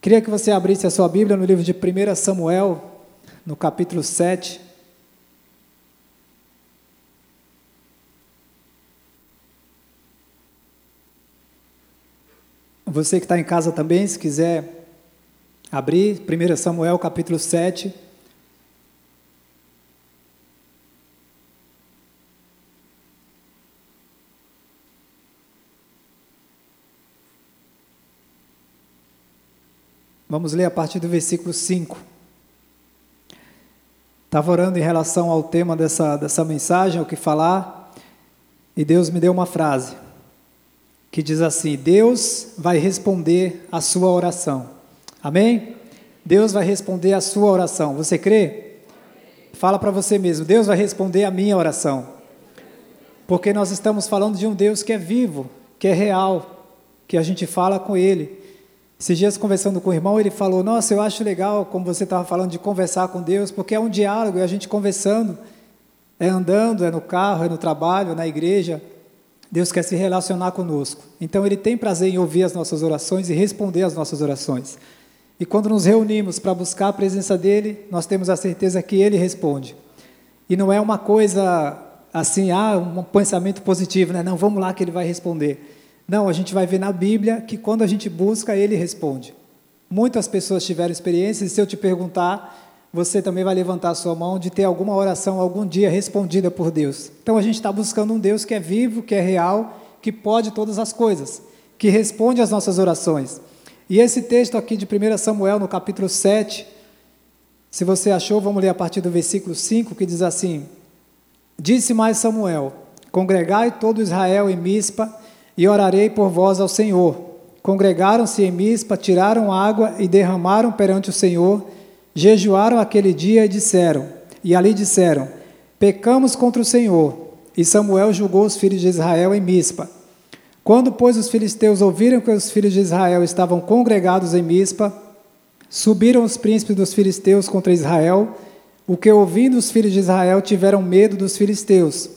Queria que você abrisse a sua Bíblia no livro de 1 Samuel, no capítulo 7. Você que está em casa também, se quiser abrir, 1 Samuel capítulo 7. Vamos ler a partir do versículo 5. Estava orando em relação ao tema dessa, dessa mensagem, o que falar, e Deus me deu uma frase que diz assim: Deus vai responder a sua oração. Amém? Deus vai responder a sua oração. Você crê? Fala para você mesmo: Deus vai responder a minha oração. Porque nós estamos falando de um Deus que é vivo, que é real, que a gente fala com Ele. Esses dias conversando com o irmão, ele falou: Nossa, eu acho legal, como você estava falando, de conversar com Deus, porque é um diálogo, é a gente conversando, é andando, é no carro, é no trabalho, é na igreja. Deus quer se relacionar conosco. Então, Ele tem prazer em ouvir as nossas orações e responder às nossas orações. E quando nos reunimos para buscar a presença dEle, nós temos a certeza que Ele responde. E não é uma coisa assim, ah, um pensamento positivo, né? Não, vamos lá que Ele vai responder. Não, a gente vai ver na Bíblia que quando a gente busca, Ele responde. Muitas pessoas tiveram experiências, e se eu te perguntar, você também vai levantar a sua mão de ter alguma oração algum dia respondida por Deus. Então a gente está buscando um Deus que é vivo, que é real, que pode todas as coisas, que responde às nossas orações. E esse texto aqui de 1 Samuel, no capítulo 7, se você achou, vamos ler a partir do versículo 5, que diz assim: Disse mais Samuel: Congregai todo Israel em Mispa, e orarei por vós ao Senhor. Congregaram-se em Mispa, tiraram água e derramaram perante o Senhor jejuaram aquele dia e disseram, e ali disseram: Pecamos contra o Senhor. E Samuel julgou os filhos de Israel em Mispa. Quando, pois, os filisteus ouviram que os filhos de Israel estavam congregados em Mispa, subiram os príncipes dos filisteus contra Israel, o que, ouvindo os filhos de Israel, tiveram medo dos filisteus.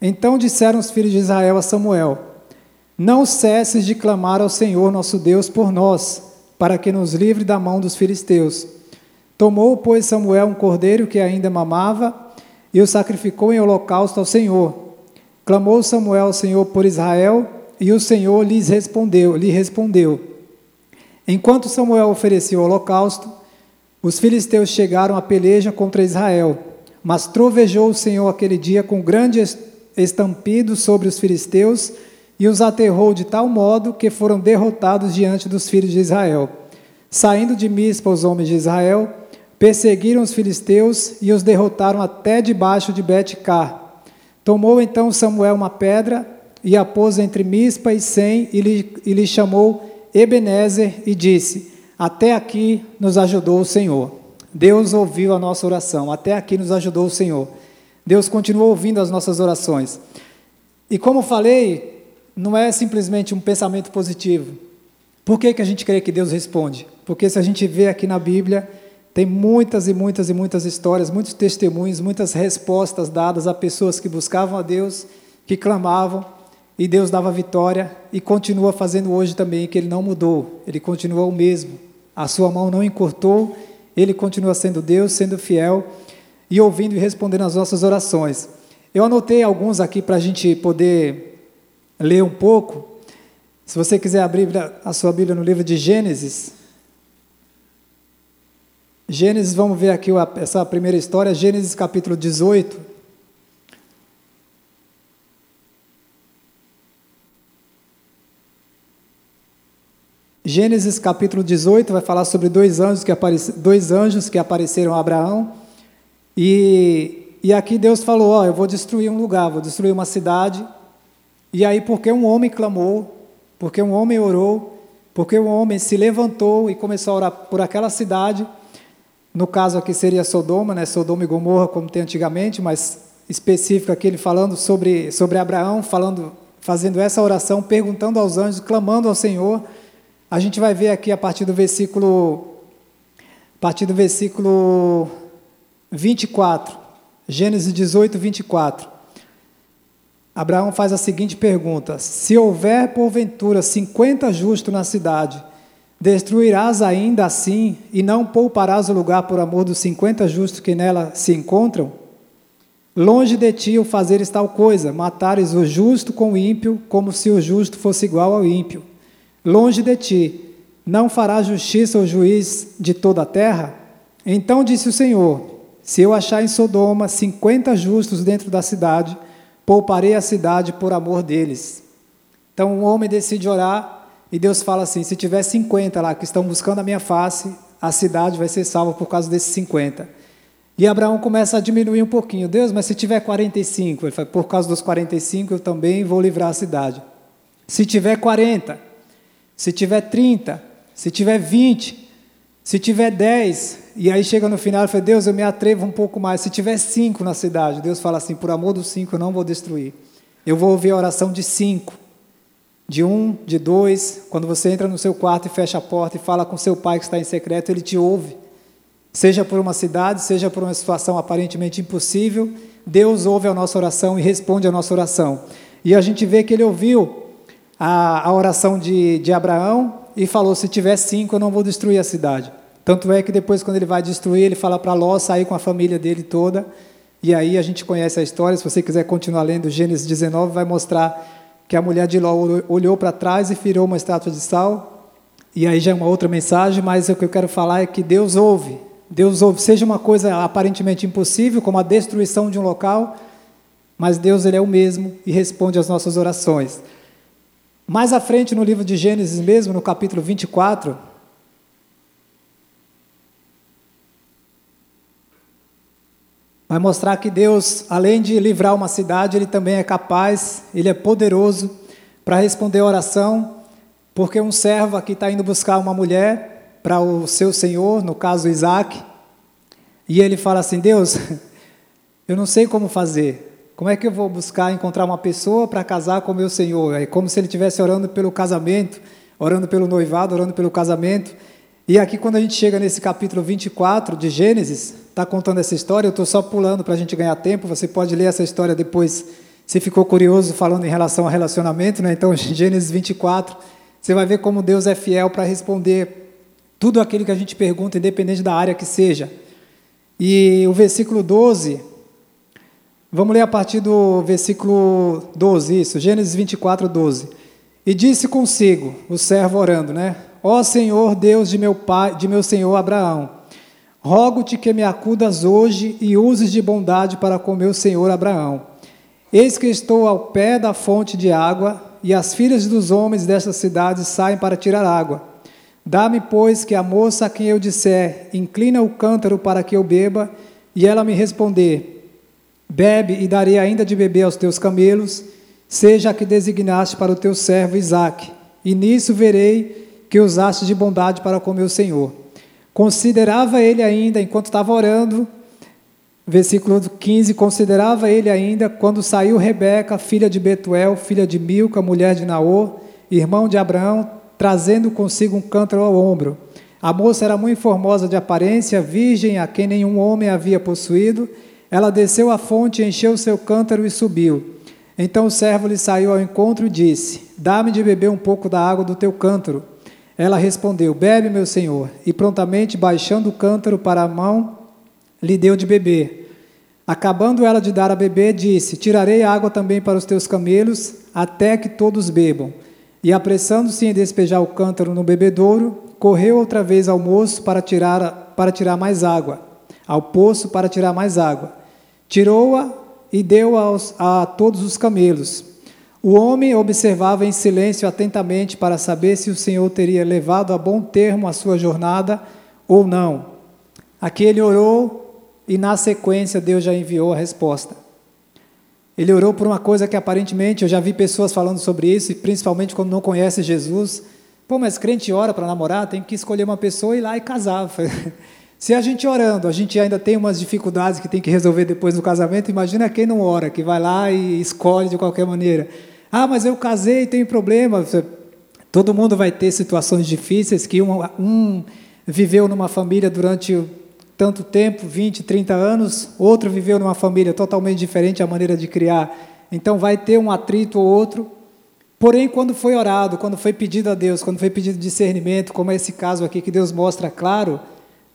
Então disseram os filhos de Israel a Samuel: Não cesses de clamar ao Senhor nosso Deus por nós, para que nos livre da mão dos filisteus. Tomou, pois, Samuel um cordeiro que ainda mamava e o sacrificou em holocausto ao Senhor. Clamou Samuel ao Senhor por Israel e o Senhor lhes respondeu, lhe respondeu. Enquanto Samuel oferecia o holocausto, os filisteus chegaram à peleja contra Israel, mas trovejou o Senhor aquele dia com grande estampido sobre os filisteus e os aterrou de tal modo que foram derrotados diante dos filhos de Israel. Saindo de Mispa os homens de Israel, Perseguiram os filisteus e os derrotaram até debaixo de Bet-Car. Tomou então Samuel uma pedra e a pôs entre Mispa e Sem e lhe, e lhe chamou Ebenezer e disse: Até aqui nos ajudou o Senhor. Deus ouviu a nossa oração, até aqui nos ajudou o Senhor. Deus continua ouvindo as nossas orações. E como falei, não é simplesmente um pensamento positivo. Por que, que a gente crê que Deus responde? Porque se a gente vê aqui na Bíblia, tem muitas e muitas e muitas histórias, muitos testemunhos, muitas respostas dadas a pessoas que buscavam a Deus, que clamavam, e Deus dava vitória e continua fazendo hoje também, que Ele não mudou, Ele continua o mesmo. A sua mão não encurtou, Ele continua sendo Deus, sendo fiel e ouvindo e respondendo às nossas orações. Eu anotei alguns aqui para a gente poder ler um pouco. Se você quiser abrir a sua Bíblia no livro de Gênesis, Gênesis, vamos ver aqui essa primeira história, Gênesis capítulo 18. Gênesis capítulo 18 vai falar sobre dois anjos que, aparece, dois anjos que apareceram a Abraão. E, e aqui Deus falou: Ó, eu vou destruir um lugar, vou destruir uma cidade. E aí, porque um homem clamou, porque um homem orou, porque um homem se levantou e começou a orar por aquela cidade, no caso aqui seria Sodoma, né? Sodoma e Gomorra, como tem antigamente, mas específico aqui ele falando sobre, sobre Abraão, falando, fazendo essa oração, perguntando aos anjos, clamando ao Senhor. A gente vai ver aqui a partir do versículo a partir do versículo 24, Gênesis 18, 24. Abraão faz a seguinte pergunta: Se houver porventura 50 justos na cidade, Destruirás ainda assim e não pouparás o lugar por amor dos cinquenta justos que nela se encontram? Longe de ti o fazeres tal coisa, matares o justo com o ímpio, como se o justo fosse igual ao ímpio. Longe de ti, não fará justiça o juiz de toda a terra? Então disse o Senhor: Se eu achar em Sodoma cinquenta justos dentro da cidade, pouparei a cidade por amor deles. Então o homem decide orar e Deus fala assim: se tiver 50 lá que estão buscando a minha face, a cidade vai ser salva por causa desses 50. E Abraão começa a diminuir um pouquinho. Deus, mas se tiver 45, ele fala, por causa dos 45 eu também vou livrar a cidade. Se tiver 40, se tiver 30, se tiver 20, se tiver 10, e aí chega no final e fala, Deus, eu me atrevo um pouco mais. Se tiver 5 na cidade, Deus fala assim, por amor dos 5 eu não vou destruir. Eu vou ouvir a oração de 5 de um, de dois, quando você entra no seu quarto e fecha a porta e fala com seu pai que está em secreto, ele te ouve. Seja por uma cidade, seja por uma situação aparentemente impossível, Deus ouve a nossa oração e responde a nossa oração. E a gente vê que ele ouviu a, a oração de, de Abraão e falou: se tiver cinco, eu não vou destruir a cidade. Tanto é que depois, quando ele vai destruir, ele fala para Ló sair com a família dele toda. E aí a gente conhece a história. Se você quiser continuar lendo Gênesis 19, vai mostrar que a mulher de Ló olhou para trás e virou uma estátua de sal. E aí já é uma outra mensagem, mas o que eu quero falar é que Deus ouve. Deus ouve, seja uma coisa aparentemente impossível, como a destruição de um local, mas Deus ele é o mesmo e responde às nossas orações. Mais à frente no livro de Gênesis mesmo, no capítulo 24, vai mostrar que Deus, além de livrar uma cidade, Ele também é capaz, Ele é poderoso para responder a oração, porque um servo aqui está indo buscar uma mulher para o seu senhor, no caso Isaac, e ele fala assim: Deus, eu não sei como fazer, como é que eu vou buscar encontrar uma pessoa para casar com o meu senhor? É como se ele estivesse orando pelo casamento, orando pelo noivado, orando pelo casamento. E aqui, quando a gente chega nesse capítulo 24 de Gênesis, está contando essa história, eu estou só pulando para a gente ganhar tempo, você pode ler essa história depois, se ficou curioso, falando em relação ao relacionamento, né? então Gênesis 24, você vai ver como Deus é fiel para responder tudo aquilo que a gente pergunta, independente da área que seja. E o versículo 12, vamos ler a partir do versículo 12, isso, Gênesis 24, 12. E disse consigo, o servo orando, né? Ó Senhor Deus de meu pai, de meu senhor Abraão, rogo-te que me acudas hoje e uses de bondade para com meu senhor Abraão. Eis que estou ao pé da fonte de água, e as filhas dos homens desta cidade saem para tirar água. Dá-me, pois, que a moça a quem eu disser, inclina o cântaro para que eu beba, e ela me responder, bebe e darei ainda de beber aos teus camelos, seja a que designaste para o teu servo Isaque, e nisso verei que usaste de bondade para com meu Senhor. Considerava ele ainda, enquanto estava orando, versículo 15: Considerava ele ainda quando saiu Rebeca, filha de Betuel, filha de Milca, mulher de Naor, irmão de Abraão, trazendo consigo um cântaro ao ombro. A moça era muito formosa de aparência, virgem, a quem nenhum homem havia possuído. Ela desceu à fonte, encheu seu cântaro e subiu. Então o servo lhe saiu ao encontro e disse: Dá-me de beber um pouco da água do teu cântaro. Ela respondeu: Bebe, meu senhor. E prontamente, baixando o cântaro para a mão, lhe deu de beber. Acabando ela de dar a beber, disse: Tirarei água também para os teus camelos, até que todos bebam. E apressando-se em despejar o cântaro no bebedouro, correu outra vez ao moço para tirar, para tirar mais água, ao poço para tirar mais água. Tirou-a e deu aos, a todos os camelos. O homem observava em silêncio atentamente para saber se o Senhor teria levado a bom termo a sua jornada ou não. Aqui ele orou e, na sequência, Deus já enviou a resposta. Ele orou por uma coisa que aparentemente eu já vi pessoas falando sobre isso, principalmente quando não conhece Jesus. Pô, mas crente ora para namorar, tem que escolher uma pessoa e ir lá e casar. Se a gente orando, a gente ainda tem umas dificuldades que tem que resolver depois do casamento, imagina quem não ora, que vai lá e escolhe de qualquer maneira. Ah, mas eu casei e tenho problema. Todo mundo vai ter situações difíceis que um, um viveu numa família durante tanto tempo, 20, 30 anos, outro viveu numa família totalmente diferente a maneira de criar. Então vai ter um atrito ou outro. Porém, quando foi orado, quando foi pedido a Deus, quando foi pedido discernimento, como é esse caso aqui que Deus mostra claro,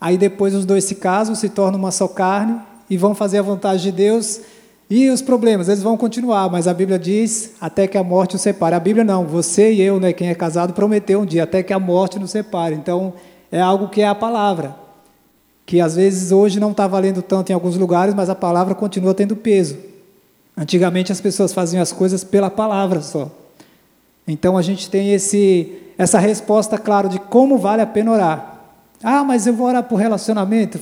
aí depois os dois se casam, se tornam uma só carne e vão fazer a vontade de Deus. E os problemas, eles vão continuar, mas a Bíblia diz até que a morte os separe. A Bíblia não, você e eu, né, quem é casado, prometeu um dia, até que a morte nos separe. Então, é algo que é a palavra, que às vezes hoje não está valendo tanto em alguns lugares, mas a palavra continua tendo peso. Antigamente as pessoas faziam as coisas pela palavra só. Então a gente tem esse, essa resposta, claro, de como vale a pena orar. Ah, mas eu vou orar por relacionamento.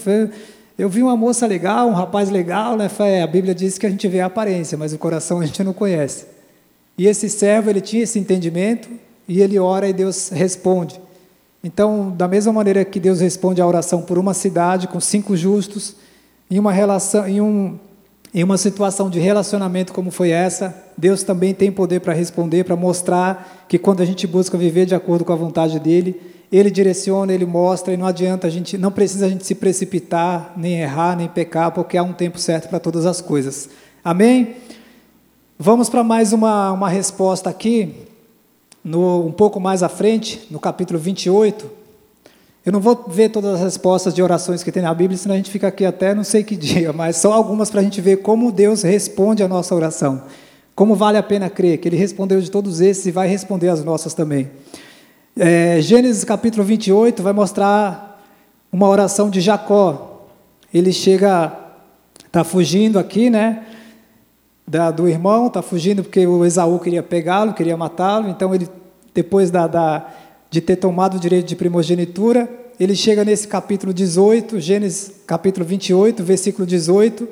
Eu vi uma moça legal, um rapaz legal, né? A Bíblia diz que a gente vê a aparência, mas o coração a gente não conhece. E esse servo, ele tinha esse entendimento, e ele ora e Deus responde. Então, da mesma maneira que Deus responde à oração por uma cidade com cinco justos, em uma relação, em um, em uma situação de relacionamento como foi essa, Deus também tem poder para responder, para mostrar que quando a gente busca viver de acordo com a vontade dele, ele direciona, ele mostra e não adianta a gente, não precisa a gente se precipitar, nem errar, nem pecar, porque há um tempo certo para todas as coisas. Amém? Vamos para mais uma, uma resposta aqui, no, um pouco mais à frente, no capítulo 28. Eu não vou ver todas as respostas de orações que tem na Bíblia, senão a gente fica aqui até não sei que dia, mas só algumas para a gente ver como Deus responde a nossa oração. Como vale a pena crer que Ele respondeu de todos esses e vai responder as nossas também. É, Gênesis capítulo 28 vai mostrar uma oração de Jacó. Ele chega, está fugindo aqui, né? Da, do irmão, está fugindo porque o Esaú queria pegá-lo, queria matá-lo, então ele, depois da, da de ter tomado o direito de primogenitura. Ele chega nesse capítulo 18, Gênesis capítulo 28, versículo 18.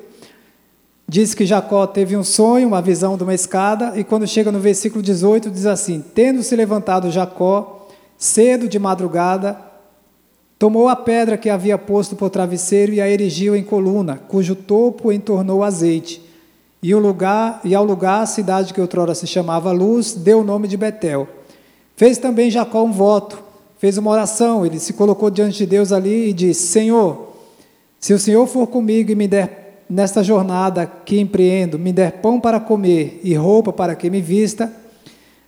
Diz que Jacó teve um sonho, uma visão de uma escada, e quando chega no versículo 18, diz assim: Tendo se levantado Jacó, cedo de madrugada, tomou a pedra que havia posto por travesseiro e a erigiu em coluna, cujo topo entornou azeite. E, o lugar, e ao lugar, a cidade que outrora se chamava Luz, deu o nome de Betel. Fez também Jacó um voto, fez uma oração, ele se colocou diante de Deus ali e disse: Senhor, se o Senhor for comigo e me der nesta jornada que empreendo, me der pão para comer e roupa para que me vista,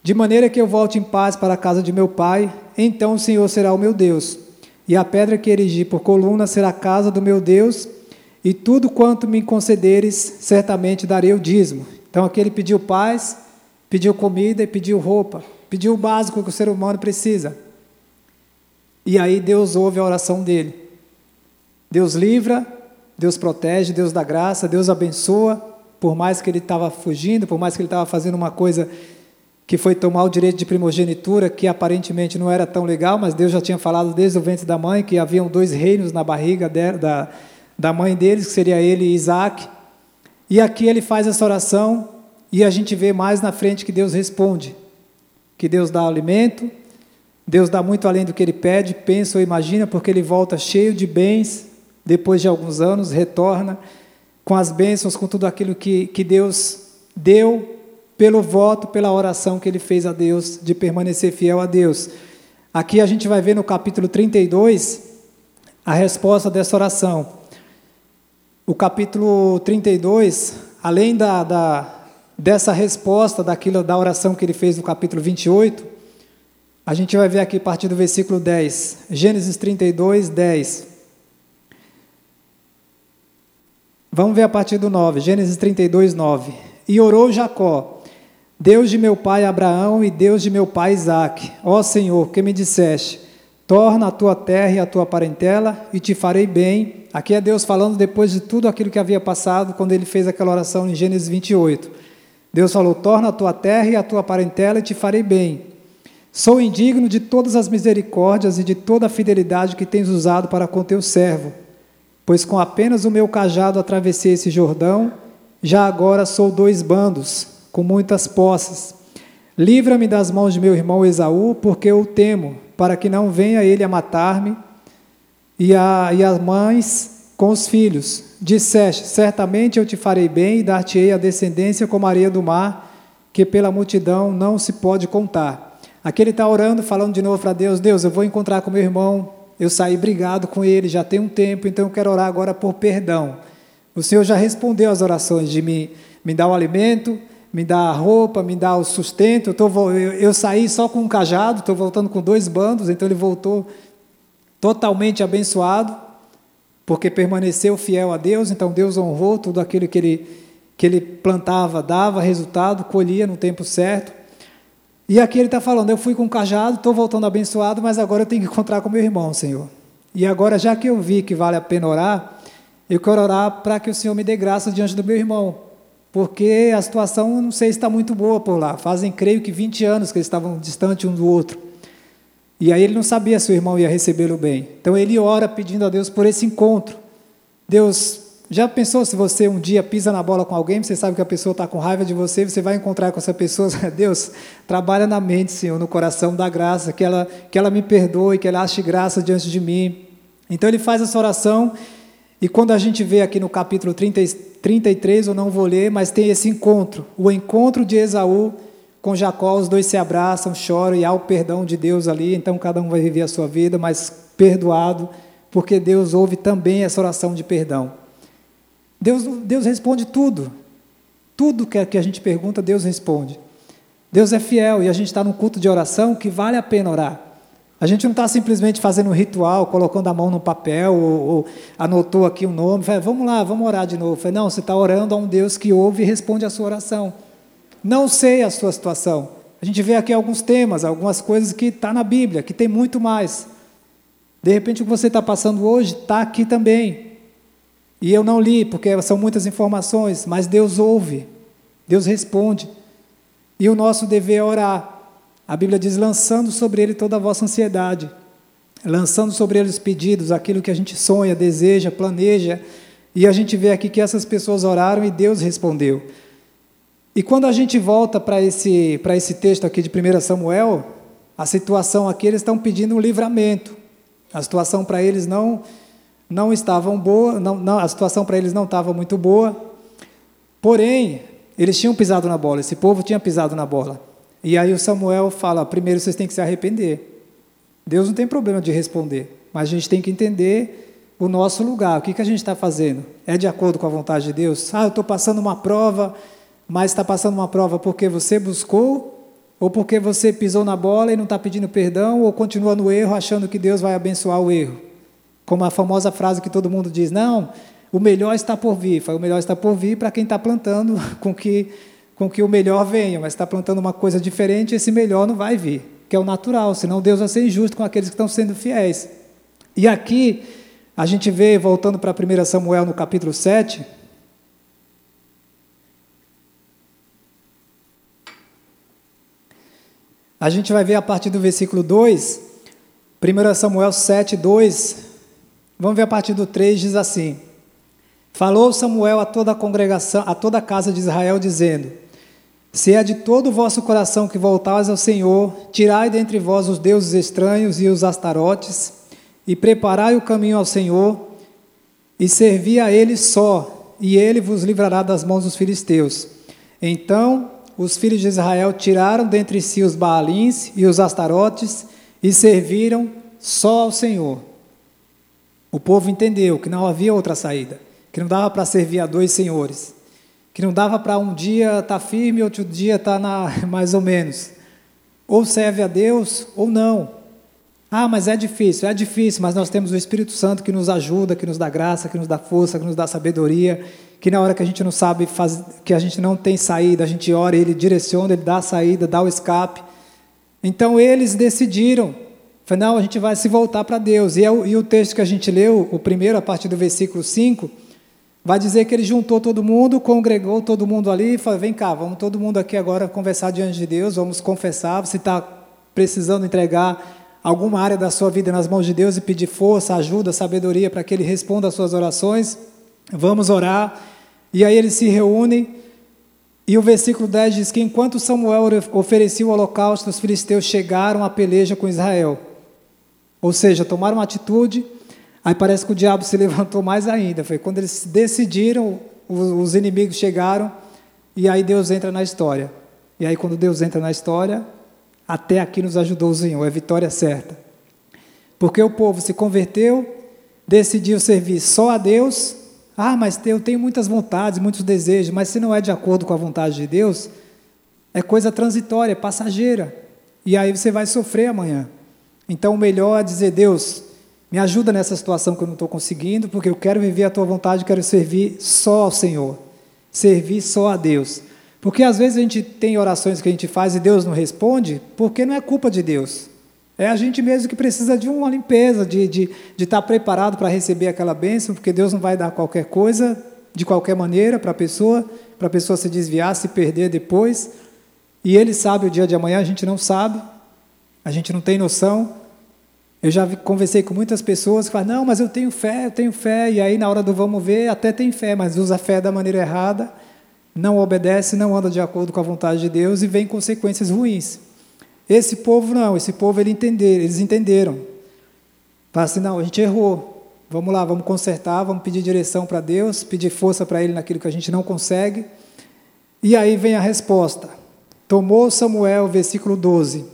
de maneira que eu volte em paz para a casa de meu pai, então o Senhor será o meu Deus. E a pedra que erigi por coluna será a casa do meu Deus, e tudo quanto me concederes, certamente darei o dízimo. Então aqui ele pediu paz, pediu comida e pediu roupa. Pediu o básico que o ser humano precisa. E aí Deus ouve a oração dele. Deus livra, Deus protege, Deus dá graça, Deus abençoa, por mais que ele estava fugindo, por mais que ele estava fazendo uma coisa que foi tomar o direito de primogenitura, que aparentemente não era tão legal, mas Deus já tinha falado desde o ventre da mãe que haviam dois reinos na barriga da, da mãe deles, que seria ele e Isaac. E aqui ele faz essa oração e a gente vê mais na frente que Deus responde que Deus dá alimento, Deus dá muito além do que ele pede, pensa ou imagina, porque ele volta cheio de bens, depois de alguns anos, retorna com as bênçãos, com tudo aquilo que, que Deus deu pelo voto, pela oração que ele fez a Deus, de permanecer fiel a Deus. Aqui a gente vai ver no capítulo 32 a resposta dessa oração. O capítulo 32, além da, da dessa resposta daquilo da oração que ele fez no capítulo 28, a gente vai ver aqui a partir do versículo 10, Gênesis 32, 10. Vamos ver a partir do 9, Gênesis 32, 9. E orou Jacó, Deus de meu pai Abraão e Deus de meu pai Isaque, ó Senhor, que me disseste, torna a tua terra e a tua parentela e te farei bem. Aqui é Deus falando depois de tudo aquilo que havia passado quando ele fez aquela oração em Gênesis 28. Deus falou: Torna a tua terra e a tua parentela e te farei bem. Sou indigno de todas as misericórdias e de toda a fidelidade que tens usado para com teu servo, pois com apenas o meu cajado atravessei esse Jordão, já agora sou dois bandos, com muitas posses. Livra-me das mãos de meu irmão Esaú, porque eu o temo, para que não venha ele a matar-me, e, e as mães com os filhos. Disseste: Certamente eu te farei bem e dar-te-ei a descendência como a areia do mar, que pela multidão não se pode contar. Aqui ele está orando, falando de novo para Deus: Deus, eu vou encontrar com meu irmão, eu saí brigado com ele já tem um tempo, então eu quero orar agora por perdão. O Senhor já respondeu às orações de me, me dar o alimento, me dá roupa, me dá o sustento. Eu, tô, eu, eu saí só com um cajado, estou voltando com dois bandos, então ele voltou totalmente abençoado, porque permaneceu fiel a Deus, então Deus honrou tudo aquilo que ele, que ele plantava, dava resultado, colhia no tempo certo. E aqui ele está falando: eu fui com um cajado, estou voltando abençoado, mas agora eu tenho que encontrar com meu irmão, Senhor. E agora, já que eu vi que vale a pena orar, eu quero orar para que o Senhor me dê graça diante do meu irmão, porque a situação, não sei se está muito boa por lá. Fazem, creio que 20 anos que eles estavam distantes um do outro. E aí ele não sabia se o irmão ia recebê-lo bem. Então ele ora pedindo a Deus por esse encontro. Deus, já pensou se você um dia pisa na bola com alguém, você sabe que a pessoa está com raiva de você, você vai encontrar com essa pessoa, Deus, trabalha na mente, Senhor, no coração da graça, que ela, que ela me perdoe, que ela ache graça diante de mim. Então ele faz essa oração, e quando a gente vê aqui no capítulo 30, 33, eu não vou ler, mas tem esse encontro, o encontro de Esaú com Jacó, os dois se abraçam, choram e há o perdão de Deus ali, então cada um vai viver a sua vida, mas perdoado, porque Deus ouve também essa oração de perdão. Deus, Deus responde tudo, tudo que a gente pergunta, Deus responde. Deus é fiel e a gente está num culto de oração que vale a pena orar. A gente não está simplesmente fazendo um ritual, colocando a mão no papel, ou, ou anotou aqui o um nome, fala, vamos lá, vamos orar de novo. Fala, não, você está orando a um Deus que ouve e responde a sua oração. Não sei a sua situação. A gente vê aqui alguns temas, algumas coisas que está na Bíblia, que tem muito mais. De repente, o que você está passando hoje está aqui também. E eu não li, porque são muitas informações, mas Deus ouve, Deus responde. E o nosso dever é orar. A Bíblia diz: lançando sobre ele toda a vossa ansiedade, lançando sobre ele os pedidos, aquilo que a gente sonha, deseja, planeja. E a gente vê aqui que essas pessoas oraram e Deus respondeu. E quando a gente volta para esse, esse texto aqui de 1 Samuel, a situação aqui, eles estão pedindo um livramento. A situação para eles não não estava boa, não, não, a situação para eles não estava muito boa. Porém, eles tinham pisado na bola, esse povo tinha pisado na bola. E aí o Samuel fala: primeiro vocês têm que se arrepender. Deus não tem problema de responder, mas a gente tem que entender o nosso lugar, o que, que a gente está fazendo. É de acordo com a vontade de Deus? Ah, eu estou passando uma prova, mas está passando uma prova porque você buscou, ou porque você pisou na bola e não está pedindo perdão, ou continua no erro achando que Deus vai abençoar o erro. Como a famosa frase que todo mundo diz: não, o melhor está por vir. O melhor está por vir para quem está plantando com que, com que o melhor venha, mas está plantando uma coisa diferente, esse melhor não vai vir, que é o natural, senão Deus vai ser injusto com aqueles que estão sendo fiéis. E aqui, a gente vê, voltando para 1 Samuel no capítulo 7, A gente vai ver a partir do versículo 2, 1 Samuel 7, 2. Vamos ver a partir do 3, diz assim: Falou Samuel a toda a congregação, a toda a casa de Israel, dizendo: Se é de todo o vosso coração que voltais ao Senhor, tirai dentre vós os deuses estranhos e os astarotes, e preparai o caminho ao Senhor, e servi a Ele só, e Ele vos livrará das mãos dos filisteus. Então os filhos de Israel tiraram dentre si os Baalins e os Astarotes e serviram só ao Senhor. O povo entendeu que não havia outra saída, que não dava para servir a dois senhores, que não dava para um dia estar tá firme, outro dia estar tá mais ou menos. Ou serve a Deus ou não. Ah, mas é difícil, é difícil, mas nós temos o Espírito Santo que nos ajuda, que nos dá graça, que nos dá força, que nos dá sabedoria, que na hora que a gente não sabe fazer, que a gente não tem saída, a gente ora, ele direciona, ele dá a saída, dá o escape. Então eles decidiram, não, a gente vai se voltar para Deus. E, é o, e o texto que a gente leu, o primeiro, a partir do versículo 5, vai dizer que ele juntou todo mundo, congregou todo mundo ali e falou: vem cá, vamos todo mundo aqui agora conversar diante de Deus, vamos confessar. Você está precisando entregar alguma área da sua vida nas mãos de Deus e pedir força, ajuda, sabedoria para que Ele responda às suas orações, vamos orar. E aí eles se reúnem. E o versículo 10 diz que enquanto Samuel oferecia o holocausto, os filisteus chegaram à peleja com Israel. Ou seja, tomaram uma atitude, aí parece que o diabo se levantou mais ainda. Foi quando eles decidiram, os inimigos chegaram, e aí Deus entra na história. E aí, quando Deus entra na história, até aqui nos ajudou o Senhor, é vitória certa. Porque o povo se converteu, decidiu servir só a Deus. Ah, mas eu tenho muitas vontades, muitos desejos, mas se não é de acordo com a vontade de Deus, é coisa transitória, passageira. E aí você vai sofrer amanhã. Então o melhor é dizer, Deus, me ajuda nessa situação que eu não estou conseguindo, porque eu quero viver a tua vontade, quero servir só ao Senhor. Servir só a Deus. Porque às vezes a gente tem orações que a gente faz e Deus não responde, porque não é culpa de Deus. É a gente mesmo que precisa de uma limpeza, de, de, de estar preparado para receber aquela bênção, porque Deus não vai dar qualquer coisa, de qualquer maneira, para a pessoa, para a pessoa se desviar, se perder depois. E Ele sabe o dia de amanhã, a gente não sabe, a gente não tem noção. Eu já conversei com muitas pessoas que falam, não, mas eu tenho fé, eu tenho fé, e aí na hora do vamos ver, até tem fé, mas usa a fé da maneira errada, não obedece, não anda de acordo com a vontade de Deus e vem consequências ruins. Esse povo não, esse povo ele entender, eles entenderam. Fala assim, não, a gente errou. Vamos lá, vamos consertar, vamos pedir direção para Deus, pedir força para Ele naquilo que a gente não consegue. E aí vem a resposta. Tomou Samuel, versículo 12.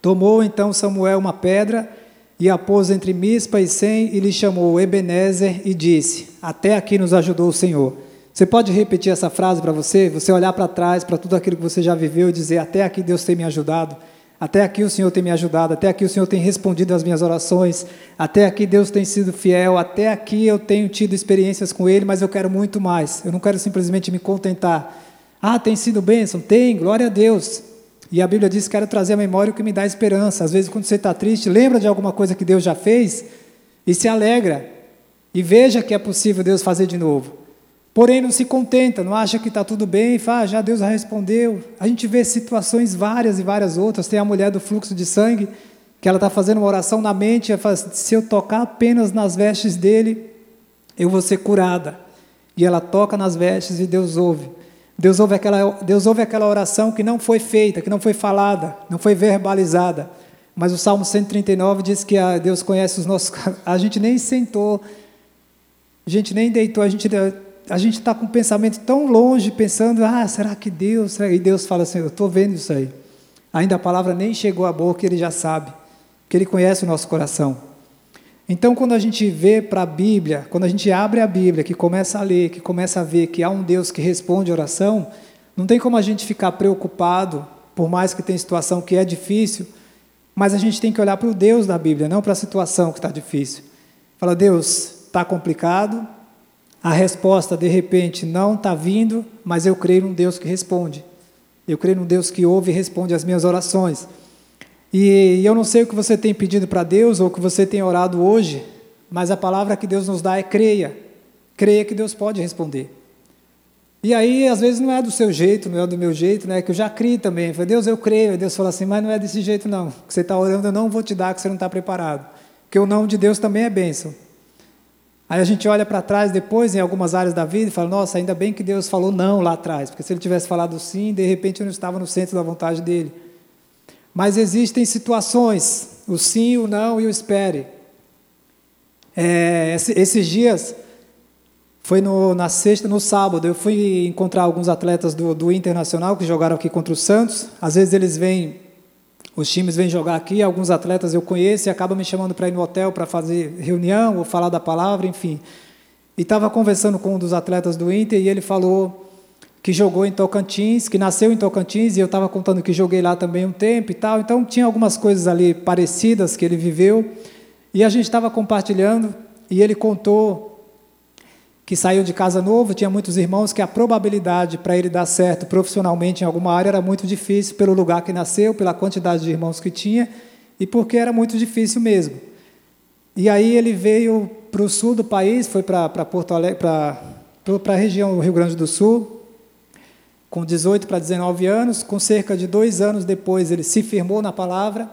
Tomou então Samuel uma pedra e a pôs entre Mispa e Sem e lhe chamou Ebenezer e disse: Até aqui nos ajudou o Senhor. Você pode repetir essa frase para você? Você olhar para trás, para tudo aquilo que você já viveu e dizer: Até aqui Deus tem me ajudado. Até aqui o Senhor tem me ajudado, até aqui o Senhor tem respondido às minhas orações, até aqui Deus tem sido fiel, até aqui eu tenho tido experiências com Ele, mas eu quero muito mais. Eu não quero simplesmente me contentar. Ah, tem sido bênção? Tem, glória a Deus. E a Bíblia diz: quero trazer a memória o que me dá esperança. Às vezes, quando você está triste, lembra de alguma coisa que Deus já fez e se alegra. E veja que é possível Deus fazer de novo. Porém, não se contenta, não acha que está tudo bem, fala, ah, já Deus já respondeu. A gente vê situações várias e várias outras. Tem a mulher do fluxo de sangue, que ela está fazendo uma oração na mente, ela fala, se eu tocar apenas nas vestes dele, eu vou ser curada. E ela toca nas vestes e Deus ouve. Deus ouve aquela, Deus ouve aquela oração que não foi feita, que não foi falada, não foi verbalizada. Mas o Salmo 139 diz que a Deus conhece os nossos. A gente nem sentou, a gente nem deitou, a gente a gente está com um pensamento tão longe, pensando, ah, será que Deus? E Deus fala assim, eu estou vendo isso aí. Ainda a palavra nem chegou à boca, Ele já sabe, que Ele conhece o nosso coração. Então, quando a gente vê para a Bíblia, quando a gente abre a Bíblia, que começa a ler, que começa a ver que há um Deus que responde oração, não tem como a gente ficar preocupado, por mais que tenha situação que é difícil, mas a gente tem que olhar para o Deus da Bíblia, não para a situação que está difícil. Fala, Deus, está complicado, a resposta de repente não está vindo, mas eu creio num Deus que responde. Eu creio num Deus que ouve e responde às minhas orações. E, e eu não sei o que você tem pedido para Deus ou o que você tem orado hoje, mas a palavra que Deus nos dá é creia. Creia que Deus pode responder. E aí, às vezes, não é do seu jeito, não é do meu jeito, né? Que eu já criei também. Eu falei, Deus, eu creio. E Deus fala assim, mas não é desse jeito, não. Que você está orando, eu não vou te dar, que você não está preparado. Porque o nome de Deus também é bênção. Aí a gente olha para trás depois, em algumas áreas da vida, e fala: nossa, ainda bem que Deus falou não lá atrás, porque se ele tivesse falado sim, de repente eu não estava no centro da vontade dele. Mas existem situações, o sim, o não e o espere. É, esses dias, foi no, na sexta, no sábado, eu fui encontrar alguns atletas do, do Internacional que jogaram aqui contra o Santos. Às vezes eles vêm os times vêm jogar aqui, alguns atletas eu conheço e acabam me chamando para ir no hotel para fazer reunião ou falar da palavra, enfim. E estava conversando com um dos atletas do Inter e ele falou que jogou em Tocantins, que nasceu em Tocantins, e eu estava contando que joguei lá também um tempo e tal. Então tinha algumas coisas ali parecidas que ele viveu. E a gente estava compartilhando e ele contou que saiu de casa novo, tinha muitos irmãos, que a probabilidade para ele dar certo profissionalmente em alguma área era muito difícil, pelo lugar que nasceu, pela quantidade de irmãos que tinha, e porque era muito difícil mesmo. E aí ele veio para o sul do país, foi para Porto Alegre, para a região do Rio Grande do Sul, com 18 para 19 anos, com cerca de dois anos depois ele se firmou na palavra,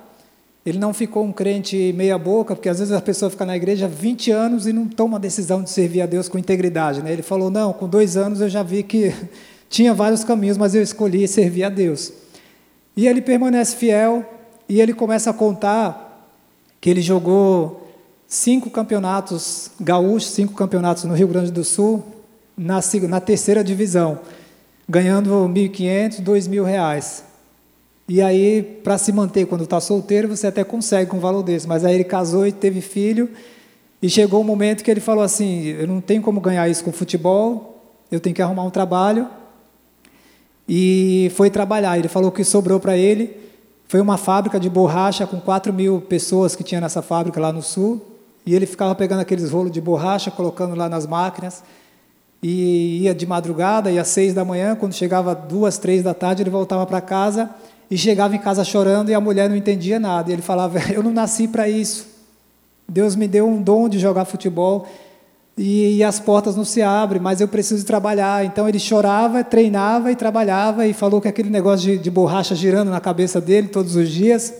ele não ficou um crente meia boca, porque às vezes a pessoa fica na igreja 20 anos e não toma a decisão de servir a Deus com integridade. Né? Ele falou, não, com dois anos eu já vi que tinha vários caminhos, mas eu escolhi servir a Deus. E ele permanece fiel, e ele começa a contar que ele jogou cinco campeonatos gaúchos, cinco campeonatos no Rio Grande do Sul, na, na terceira divisão, ganhando 1.500, 2.000 reais. E aí, para se manter quando está solteiro, você até consegue com um valor desse. Mas aí ele casou e teve filho. E chegou um momento que ele falou assim: eu não tenho como ganhar isso com futebol, eu tenho que arrumar um trabalho. e foi trabalhar. Ele falou que sobrou para ele foi uma fábrica de borracha com 4 mil pessoas que tinha nessa fábrica lá no sul. E ele ficava pegando aqueles rolos de borracha, colocando lá nas máquinas. E ia de madrugada, ia às seis da manhã. Quando chegava duas, três da tarde, ele voltava para casa e chegava em casa chorando e a mulher não entendia nada. E ele falava: Eu não nasci para isso. Deus me deu um dom de jogar futebol e, e, as portas não se abrem, mas eu preciso trabalhar. Então ele chorava, treinava e trabalhava e falou que aquele negócio de, de borracha girando na cabeça dele todos os dias.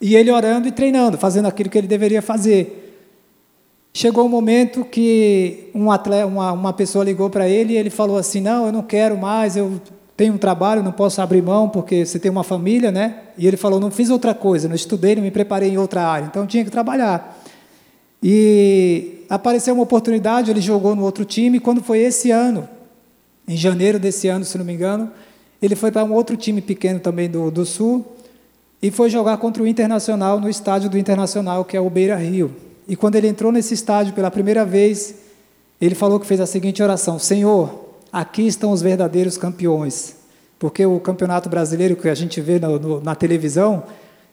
E ele orando e treinando, fazendo aquilo que ele deveria fazer. Chegou um momento que um atleta, uma, uma pessoa ligou para ele e ele falou assim: Não, eu não quero mais, eu tenho um trabalho, não posso abrir mão porque você tem uma família, né? E ele falou: Não fiz outra coisa, não estudei, não me preparei em outra área, então tinha que trabalhar. E apareceu uma oportunidade, ele jogou no outro time. Quando foi esse ano, em janeiro desse ano, se não me engano, ele foi para um outro time pequeno também do, do Sul e foi jogar contra o Internacional no estádio do Internacional, que é o Beira Rio. E quando ele entrou nesse estádio pela primeira vez, ele falou que fez a seguinte oração: Senhor, aqui estão os verdadeiros campeões. Porque o campeonato brasileiro que a gente vê no, no, na televisão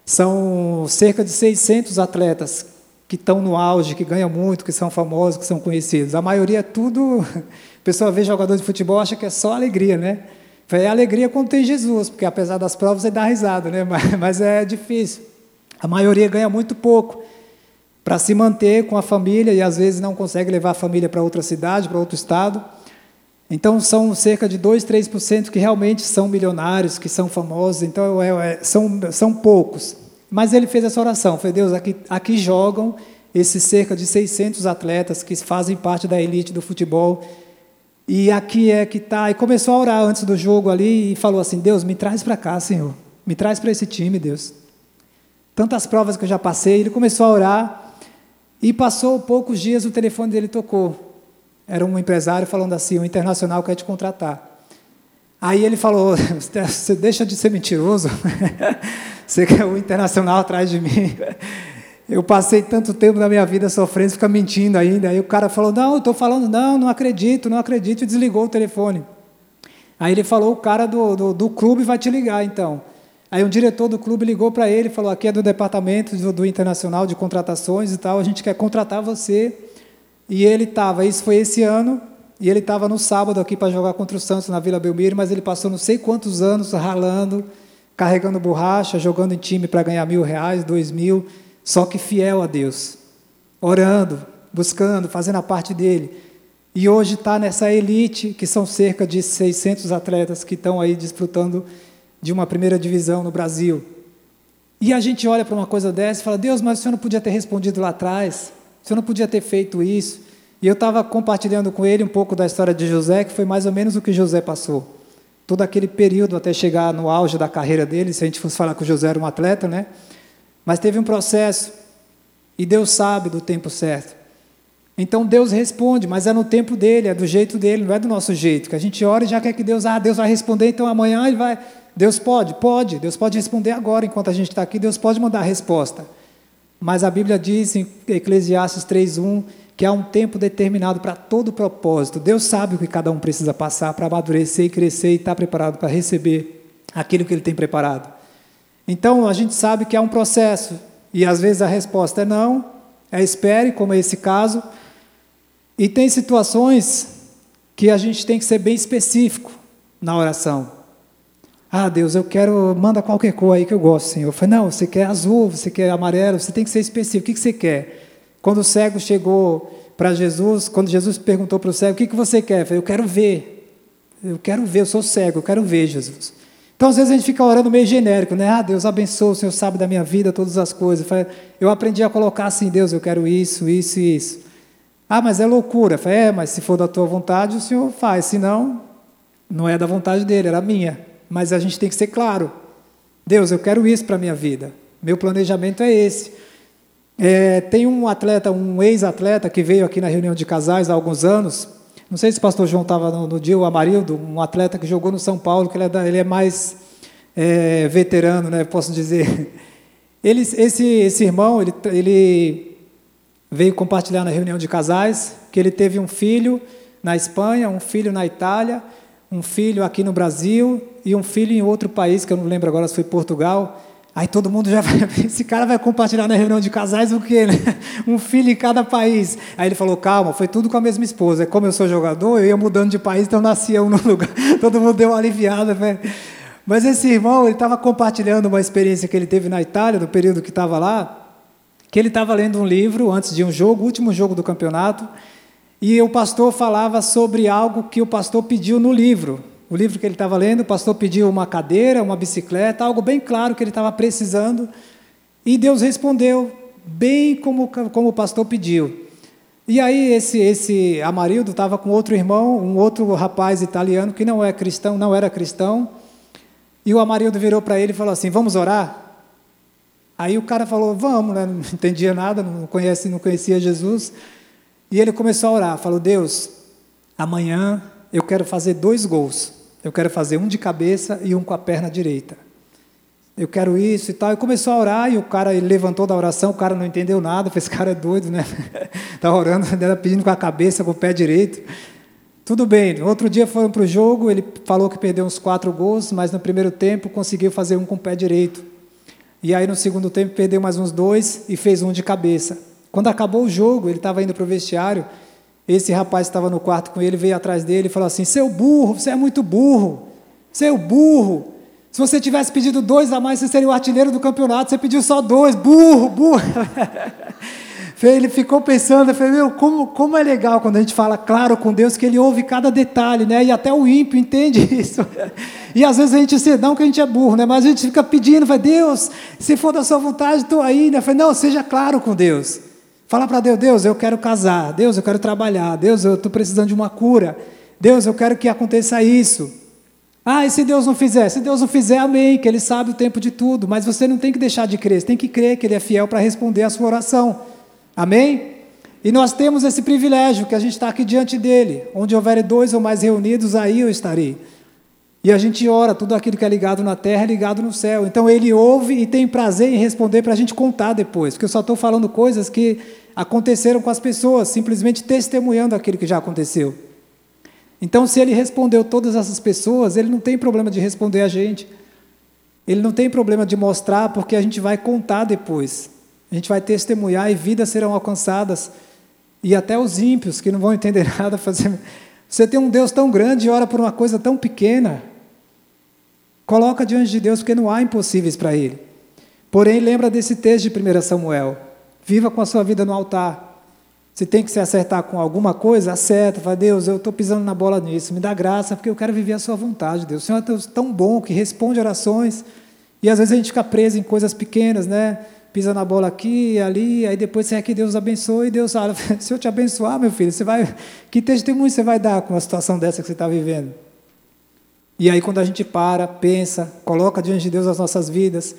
são cerca de 600 atletas que estão no auge, que ganham muito, que são famosos, que são conhecidos. A maioria é tudo. A pessoa vê jogador de futebol acha que é só alegria, né? É alegria quando tem Jesus, porque apesar das provas ele dá risada, né? Mas, mas é difícil. A maioria ganha muito pouco para se manter com a família e às vezes não consegue levar a família para outra cidade, para outro estado. Então são cerca de 2, 3% que realmente são milionários, que são famosos. Então é, é, são, são poucos. Mas ele fez essa oração, foi Deus, aqui, aqui jogam esses cerca de 600 atletas que fazem parte da elite do futebol, e aqui é que está. E começou a orar antes do jogo ali e falou assim: Deus, me traz para cá, Senhor, me traz para esse time, Deus. Tantas provas que eu já passei, ele começou a orar, e passou poucos dias, o telefone dele tocou. Era um empresário falando assim: o Internacional quer te contratar. Aí ele falou: Você deixa de ser mentiroso. Você quer o internacional atrás de mim. Eu passei tanto tempo na minha vida sofrendo, fica mentindo ainda. Aí o cara falou: Não, eu estou falando, não, não acredito, não acredito, e desligou o telefone. Aí ele falou: O cara do, do, do clube vai te ligar então. Aí um diretor do clube ligou para ele e falou: Aqui é do departamento do, do Internacional de Contratações e tal, a gente quer contratar você. E ele estava, isso foi esse ano, e ele estava no sábado aqui para jogar contra o Santos na Vila Belmiro, mas ele passou não sei quantos anos ralando, carregando borracha, jogando em time para ganhar mil reais, dois mil, só que fiel a Deus, orando, buscando, fazendo a parte dele. E hoje está nessa elite, que são cerca de 600 atletas que estão aí disputando de uma primeira divisão no Brasil. E a gente olha para uma coisa dessa e fala: Deus, mas o senhor não podia ter respondido lá atrás, o senhor não podia ter feito isso. E eu estava compartilhando com ele um pouco da história de José, que foi mais ou menos o que José passou. Todo aquele período até chegar no auge da carreira dele, se a gente fosse falar que o José era um atleta, né? Mas teve um processo, e Deus sabe do tempo certo. Então Deus responde, mas é no tempo dele, é do jeito dele, não é do nosso jeito. Que a gente ora e já quer que Deus, ah, Deus vai responder, então amanhã ele vai. Deus pode? Pode. Deus pode responder agora, enquanto a gente está aqui, Deus pode mandar a resposta. Mas a Bíblia diz em Eclesiastes 3,1 que há um tempo determinado para todo propósito. Deus sabe o que cada um precisa passar para amadurecer e crescer e estar preparado para receber aquilo que Ele tem preparado. Então, a gente sabe que há um processo, e às vezes a resposta é não, é espere, como é esse caso, e tem situações que a gente tem que ser bem específico na oração. Ah, Deus, eu quero, manda qualquer cor aí que eu gosto, Senhor. Eu falei, não, você quer azul, você quer amarelo, você tem que ser específico. O que você quer? Quando o cego chegou para Jesus, quando Jesus perguntou para o cego: O que, que você quer? Eu falei: Eu quero ver. Eu quero ver, eu sou cego, eu quero ver, Jesus. Então, às vezes, a gente fica orando meio genérico, né? Ah, Deus abençoe, o Senhor sabe da minha vida, todas as coisas. Eu aprendi a colocar assim: Deus, eu quero isso, isso e isso. Ah, mas é loucura. Eu falei, é, mas se for da tua vontade, o Senhor faz. Se não, não é da vontade dele, era minha. Mas a gente tem que ser claro. Deus, eu quero isso para a minha vida. Meu planejamento é esse. É, tem um atleta, um ex-atleta que veio aqui na reunião de casais há alguns anos. Não sei se o pastor João estava no, no, dia, o Amarildo, um atleta que jogou no São Paulo, que ele é, ele é mais é, veterano, né, posso dizer. Ele, esse, esse irmão, ele, ele veio compartilhar na reunião de casais que ele teve um filho na Espanha, um filho na Itália, um filho aqui no Brasil e um filho em outro país, que eu não lembro agora se foi Portugal. Aí todo mundo já vai, esse cara vai compartilhar na reunião de casais o quê, né? Um filho em cada país. Aí ele falou, calma, foi tudo com a mesma esposa. Como eu sou jogador, eu ia mudando de país, então nascia um no lugar. Todo mundo deu uma aliviada. Né? Mas esse irmão, ele estava compartilhando uma experiência que ele teve na Itália, no período que estava lá, que ele estava lendo um livro antes de um jogo, último jogo do campeonato, e o pastor falava sobre algo que o pastor pediu no livro. O livro que ele estava lendo, o pastor pediu uma cadeira, uma bicicleta, algo bem claro que ele estava precisando, e Deus respondeu bem como, como o pastor pediu. E aí esse esse Amarildo estava com outro irmão, um outro rapaz italiano que não é cristão, não era cristão, e o Amarildo virou para ele e falou assim: "Vamos orar?" Aí o cara falou: "Vamos", né? não entendia nada, não conhece, não conhecia Jesus. E ele começou a orar, falou: "Deus, amanhã eu quero fazer dois gols. Eu quero fazer um de cabeça e um com a perna direita. Eu quero isso e tal". E começou a orar e o cara levantou da oração, o cara não entendeu nada, esse cara é doido, né? tá orando, pedindo com a cabeça, com o pé direito. Tudo bem, outro dia foram para o jogo, ele falou que perdeu uns quatro gols, mas no primeiro tempo conseguiu fazer um com o pé direito. E aí no segundo tempo perdeu mais uns dois e fez um de cabeça. Quando acabou o jogo, ele estava indo para o vestiário, esse rapaz estava no quarto com ele, veio atrás dele e falou assim: Seu burro, você é muito burro, seu burro. Se você tivesse pedido dois a mais, você seria o artilheiro do campeonato, você pediu só dois, burro, burro. Ele ficou pensando, eu falei, meu, como, como é legal quando a gente fala claro com Deus, que Ele ouve cada detalhe, né? E até o ímpio entende isso. E às vezes a gente se não que a gente é burro, né? Mas a gente fica pedindo, vai, Deus, se for da sua vontade, estou aí, né? Eu falei, não, seja claro com Deus. Fala para Deus, Deus, eu quero casar, Deus, eu quero trabalhar, Deus, eu estou precisando de uma cura, Deus, eu quero que aconteça isso. Ah, e se Deus não fizer? Se Deus não fizer, amém, que Ele sabe o tempo de tudo, mas você não tem que deixar de crer, você tem que crer que Ele é fiel para responder a sua oração. Amém? E nós temos esse privilégio que a gente está aqui diante dele. Onde houver dois ou mais reunidos, aí eu estarei. E a gente ora, tudo aquilo que é ligado na terra é ligado no céu. Então ele ouve e tem prazer em responder para a gente contar depois. Porque eu só estou falando coisas que aconteceram com as pessoas, simplesmente testemunhando aquilo que já aconteceu. Então, se ele respondeu todas essas pessoas, ele não tem problema de responder a gente. Ele não tem problema de mostrar, porque a gente vai contar depois. A gente vai testemunhar e vidas serão alcançadas. E até os ímpios que não vão entender nada fazer. Você tem um Deus tão grande e ora por uma coisa tão pequena. Coloca diante de Deus, porque não há impossíveis para Ele. Porém, lembra desse texto de 1 Samuel. Viva com a sua vida no altar. Se tem que se acertar com alguma coisa, acerta. Fala, Deus, eu estou pisando na bola nisso. Me dá graça, porque eu quero viver a sua vontade, Deus. O Senhor é Deus tão bom que responde orações. E às vezes a gente fica preso em coisas pequenas, né? pisa na bola aqui, ali, aí depois você quer que Deus abençoe, e Deus fala, se eu te abençoar, meu filho, você vai, que testemunho você vai dar com uma situação dessa que você está vivendo? E aí quando a gente para, pensa, coloca diante de Deus as nossas vidas,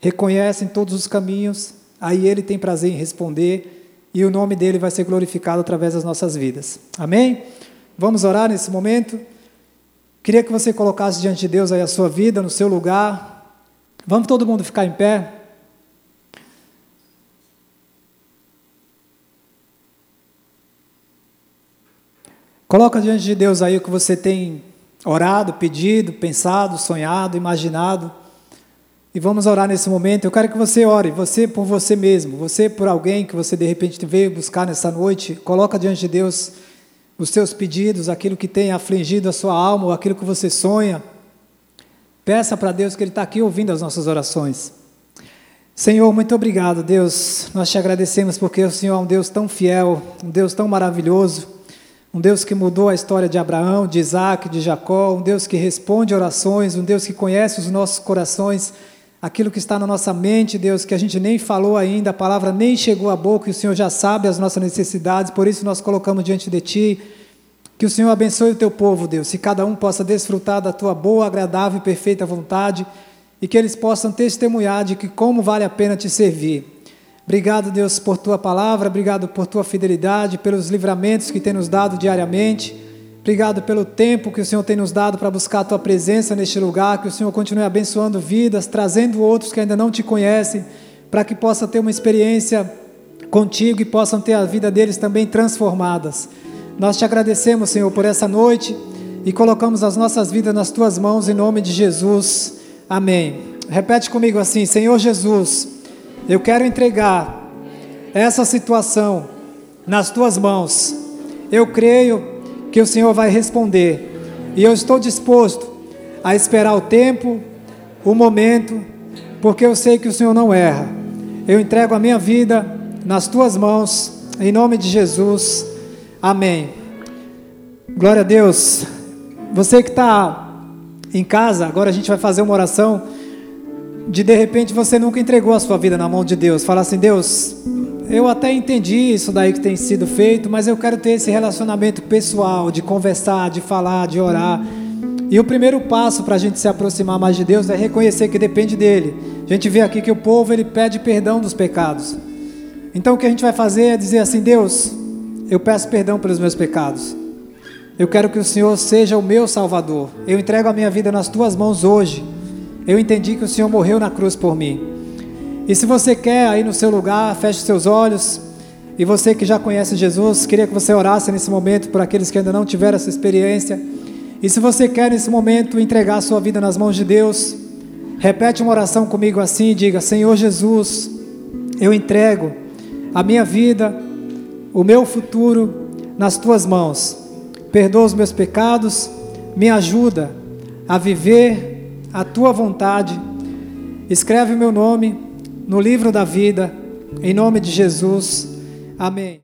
reconhece em todos os caminhos, aí Ele tem prazer em responder, e o nome dele vai ser glorificado através das nossas vidas. Amém? Vamos orar nesse momento? Queria que você colocasse diante de Deus aí a sua vida, no seu lugar. Vamos todo mundo ficar em pé? Coloca diante de Deus aí o que você tem orado, pedido, pensado, sonhado, imaginado. E vamos orar nesse momento. Eu quero que você ore, você por você mesmo, você por alguém que você de repente veio buscar nessa noite. Coloca diante de Deus os seus pedidos, aquilo que tem afligido a sua alma, ou aquilo que você sonha. Peça para Deus que Ele está aqui ouvindo as nossas orações. Senhor, muito obrigado, Deus. Nós te agradecemos porque o Senhor é um Deus tão fiel, um Deus tão maravilhoso. Um Deus que mudou a história de Abraão, de Isaac, de Jacó, um Deus que responde orações, um Deus que conhece os nossos corações, aquilo que está na nossa mente, Deus, que a gente nem falou ainda, a palavra nem chegou à boca e o Senhor já sabe as nossas necessidades, por isso nós colocamos diante de Ti. Que o Senhor abençoe o Teu povo, Deus, e cada um possa desfrutar da Tua boa, agradável e perfeita vontade e que eles possam testemunhar de que como vale a pena te servir. Obrigado, Deus, por tua palavra, obrigado por tua fidelidade, pelos livramentos que tem nos dado diariamente. Obrigado pelo tempo que o Senhor tem nos dado para buscar a tua presença neste lugar, que o Senhor continue abençoando vidas, trazendo outros que ainda não te conhecem, para que possa ter uma experiência contigo e possam ter a vida deles também transformadas. Nós te agradecemos, Senhor, por essa noite e colocamos as nossas vidas nas tuas mãos em nome de Jesus. Amém. Repete comigo assim: Senhor Jesus, eu quero entregar essa situação nas tuas mãos. Eu creio que o Senhor vai responder e eu estou disposto a esperar o tempo, o momento, porque eu sei que o Senhor não erra. Eu entrego a minha vida nas tuas mãos, em nome de Jesus. Amém. Glória a Deus. Você que está em casa, agora a gente vai fazer uma oração de de repente você nunca entregou a sua vida na mão de Deus. Fala assim: Deus, eu até entendi isso daí que tem sido feito, mas eu quero ter esse relacionamento pessoal, de conversar, de falar, de orar. E o primeiro passo para a gente se aproximar mais de Deus é reconhecer que depende dele. A gente vê aqui que o povo ele pede perdão dos pecados. Então o que a gente vai fazer é dizer assim: Deus, eu peço perdão pelos meus pecados. Eu quero que o Senhor seja o meu Salvador. Eu entrego a minha vida nas tuas mãos hoje. Eu entendi que o Senhor morreu na cruz por mim. E se você quer aí no seu lugar, feche seus olhos. E você que já conhece Jesus, queria que você orasse nesse momento por aqueles que ainda não tiveram essa experiência. E se você quer nesse momento entregar a sua vida nas mãos de Deus, repete uma oração comigo assim diga: Senhor Jesus, eu entrego a minha vida, o meu futuro nas tuas mãos. Perdoa os meus pecados, me ajuda a viver a tua vontade. Escreve o meu nome no livro da vida, em nome de Jesus. Amém.